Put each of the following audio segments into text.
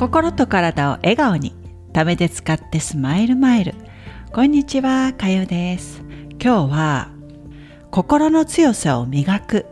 心と体を笑顔に貯めて使ってスマイルマイル。こんにちはかよです。今日は心の強さを磨く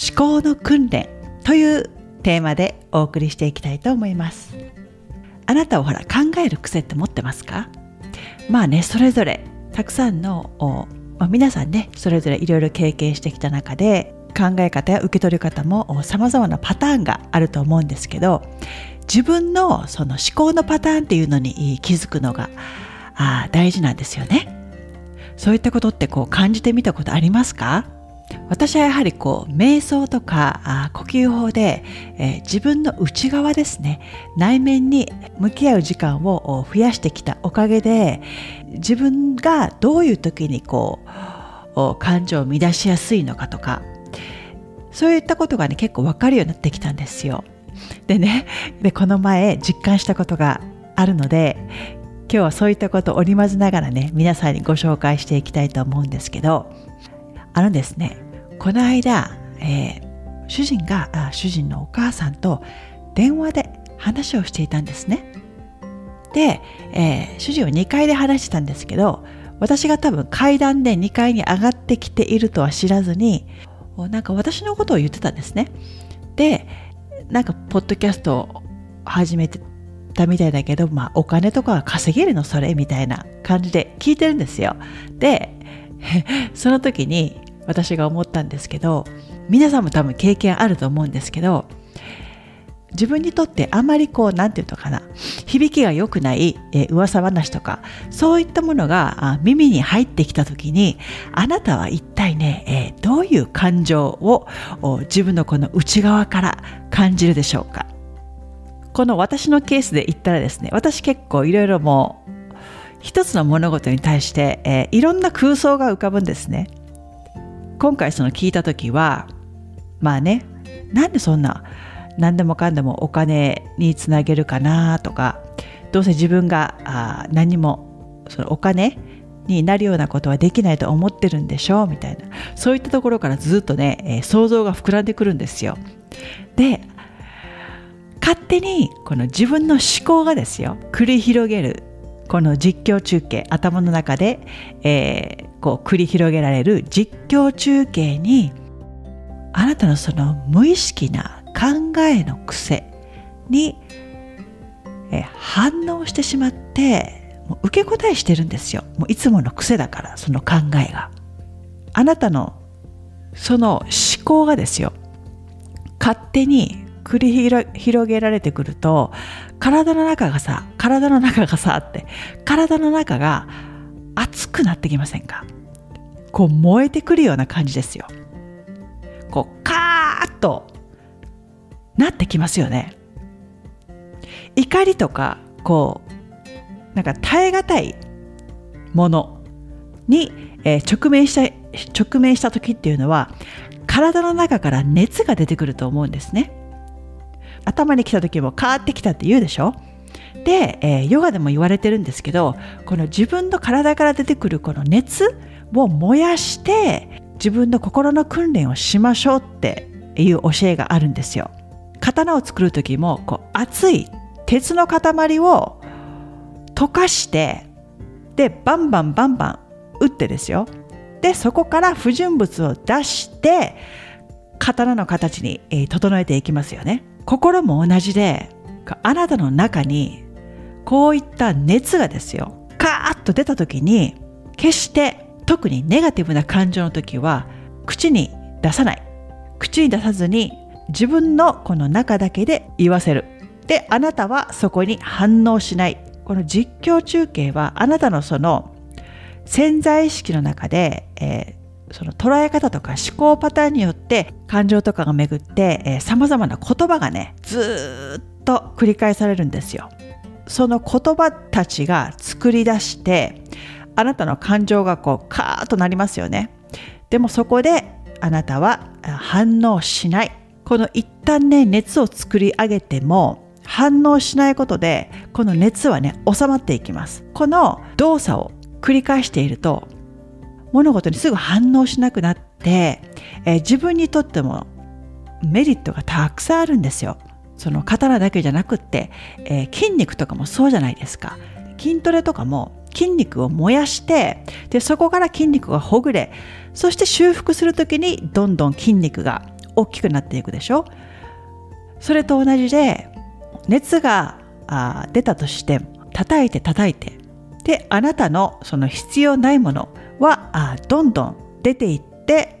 思考の訓練というテーマでお送りしていきたいと思います。あなたはほら考える癖って持ってますか？まあねそれぞれたくさんの、まあ、皆さんねそれぞれいろいろ経験してきた中で考え方や受け取り方も様々なパターンがあると思うんですけど自分のその思考のパターンっていうのに気づくのがあ大事なんですよね。そういったことってこう感じてみたことありますか？私はやはりこう瞑想とかあ呼吸法で、えー、自分の内側ですね内面に向き合う時間を増やしてきたおかげで自分がどういう時にこう感情を乱しやすいのかとかそういったことがね結構分かるようになってきたんですよ。でねでこの前実感したことがあるので今日はそういったことを織り交ぜながらね皆さんにご紹介していきたいと思うんですけどあのですねこの間、えー、主人があ主人のお母さんと電話で話をしていたんですね。で、えー、主人は2階で話してたんですけど私が多分階段で2階に上がってきているとは知らずになんか私のことを言ってたんですね。でなんかポッドキャストを始めてたみたいだけど、まあ、お金とかは稼げるのそれみたいな感じで聞いてるんですよ。で その時に私が思ったんですけど皆さんも多分経験あると思うんですけど自分にとってあまりこう何て言うのかな。響きが良くない、えー、噂話とかそういったものが耳に入ってきた時にあなたは一体ね、えー、どういう感情を自分のこの内側から感じるでしょうか。この私のケースで言ったらですね私結構いろいろもう一つの物事に対して、えー、いろんな空想が浮かぶんですね。今回その聞いた時はまあねなんでそんな何でもかんでもお金につなげるかなとかどうせ自分があ何もそのお金になるようなことはできないと思ってるんでしょうみたいなそういったところからずっとね、えー、想像が膨らんでくるんですよ。で勝手にこの自分の思考がですよ繰り広げるこの実況中継頭の中で、えー、こう繰り広げられる実況中継にあなたのその無意識な考えの癖に反応してしまってもう受け答えしてるんですよ。もういつもの癖だからその考えが。あなたのその思考がですよ。勝手に繰り広げられてくると体の中がさ体の中がさって体の中が熱くなってきませんか？こう燃えてくるような感じですよ。こうカーッとなってきますよね。怒りとかこうなんか耐え難いものに、えー、直面した直面した時っていうのは体の中から熱が出てくると思うんですね。頭に来た時も変わってきたって言うでしょ？で、えー、ヨガでも言われてるんですけどこの自分の体から出てくるこの熱を燃やして自分の心の訓練をしましょうっていう教えがあるんですよ。刀を作る時もこう熱い鉄の塊を溶かしてでバンバンバンバン打ってですよ。でそこから不純物を出して刀の形に、え整えていきますよね。心も同じであなたの中にこういった熱がですよカーッと出た時に決して特にネガティブな感情の時は口に出さない。口に出さずに自分のこの中だけで言わせる。で、あなたはそこに反応しない。この実況中継はあなたのその潜在意識の中で、えー、その捉え方とか思考パターンによって感情とかが巡ってえー、様々な言葉がねずっと繰り返されるんですよ。その言葉たちが作り出してあなたの感情がこうカーッとなりますよね。でもそこであなたは反応しない。この一旦ね熱を作り上げても反応しないことでこの熱はね収まっていきます。この動作を繰り返していると物事にすぐ反応しなくなって、えー、自分にとってもメリットがたくさんあるんですよ。その刀だけじゃなくって、えー、筋肉とかもそうじゃないですか。筋トレとかも筋肉を燃やしてでそこから筋肉がほぐれそして修復する時にどんどん筋肉が大きくなっていくでしょ？それと同じで熱があ出たとして叩いて叩いてであなたのその必要ないものはあどんどん出ていって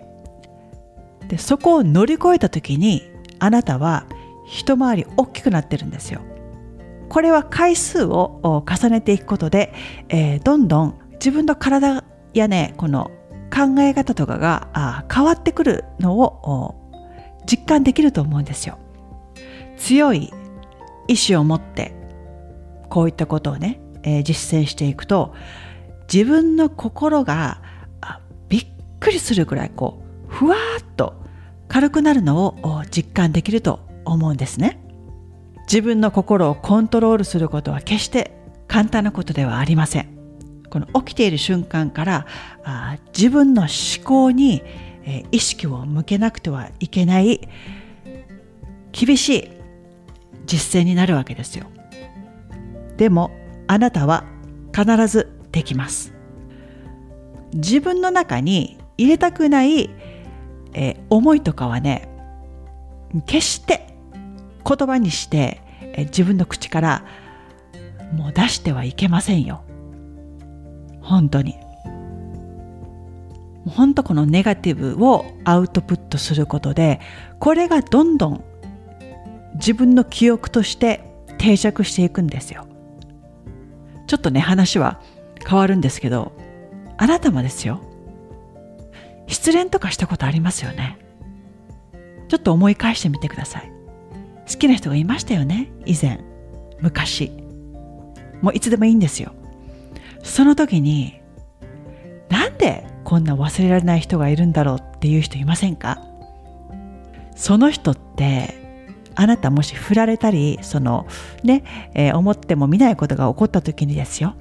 でそこを乗り越えた時にあなたは一回り大きくなってるんですよ。これは回数を重ねていくことで、えー、どんどん自分の体やねこの考え方とかが変わってくるのを実感できると思うんですよ。強い意志を持ってこういったことをね、えー、実践していくと自分の心がびっくりするぐらいこうふわっと軽くなるのを実感できると思うんですね。自分の心をコントロールすることは決して簡単なことではありません。この起きている瞬間からあ自分の思考に、え、意識を向けなくてはいけない厳しい実践になるわけですよ。でもあなたは必ずできます。自分の中に入れたくない、え、思いとかはね決して言葉にして、え、自分の口からもう出してはいけませんよ。本当に。本当このネガティブをアウトプットすることでこれがどんどん自分の記憶として定着していくんですよ。ちょっとね話は変わるんですけどあなたもですよ。失恋とかしたことありますよね。ちょっと思い返してみてください。好きな人がいましたよね？以前。昔。もういつでもいいんですよ。その時になんでこんな忘れられない人がいるんだろうっていう人いませんか？その人ってあなたもし振られたりそのね、えー、思っても見ないことが起こった時にですよ。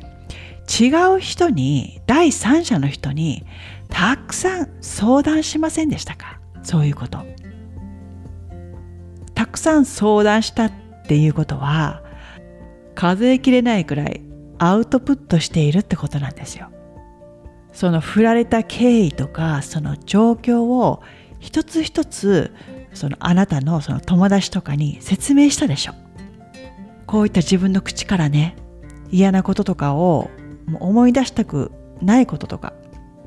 違う人に第三者の人にたくさん相談しませんでしたか？そういうこと。たくさん相談したっていうことは数えきれないくらいアウトプットしているってことなんですよ。その振られた経緯とかその状況を一つ一つそのあなたのその友達とかに説明したでしょこういった自分の口からね嫌なこととかを思い出したくないこととか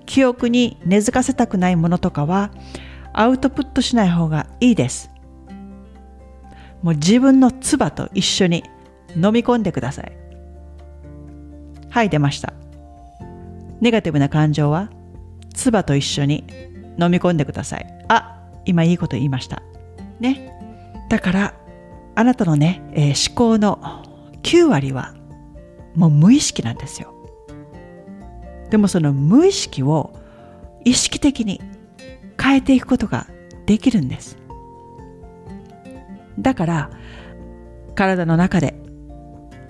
記憶に根付かせたくないものとかはアウトプットしない方がいいです。もう自分の唾と一緒に飲み込んでください。はい出ました。ネガティブな感情は唾と一緒に飲み込んでください。あ今いいこと言いました。ね。だからあなたのね、えー、思考の9割はもう無意識なんですよ。でもその無意識を意識的に変えていくことができるんです。だから体の中で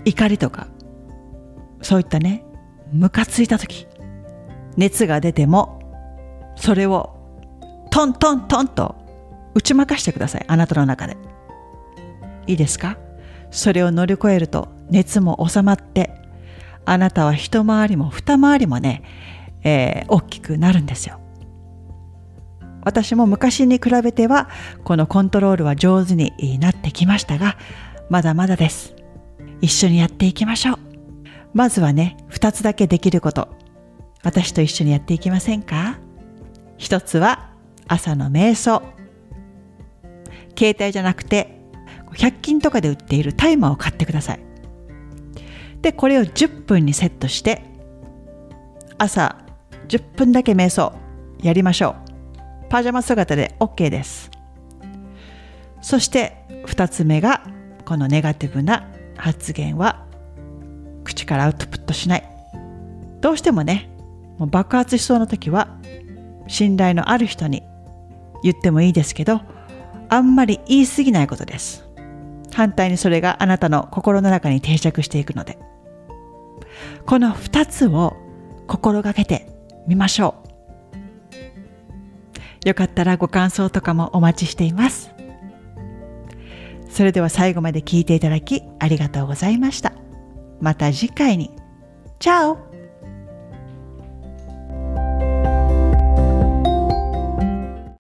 怒りとかそういったねムカついた時熱が出てもそれをトントントンと打ち負かしてくださいあなたの中でいいですか？それを乗り越えると熱も収まってあなたは一回りも二回りもね、えー、大きくなるんですよ。私も昔に比べてはこのコントロールは上手になってきましたがまだまだです。一緒にやっていきましょう。まずはね、二つだけできること。私と一緒にやっていきませんか？一つは朝の瞑想。携帯じゃなくて100均とかで売っているタイマーを買ってください。でこれを10分にセットして朝10分だけ瞑想やりましょうパジャマ姿で OK ですそして2つ目がこのネガティブな発言は口からアウトプットしないどうしてもねもう爆発しそうな時は信頼のある人に言ってもいいですけどあんまり言い過ぎないことです。反対にそれがあなたの心の中に定着していくので。この2つを心がけてみましょう。よかったらご感想とかもお待ちしています。それでは最後まで聞いていただきありがとうございました。また次回に。チャオ。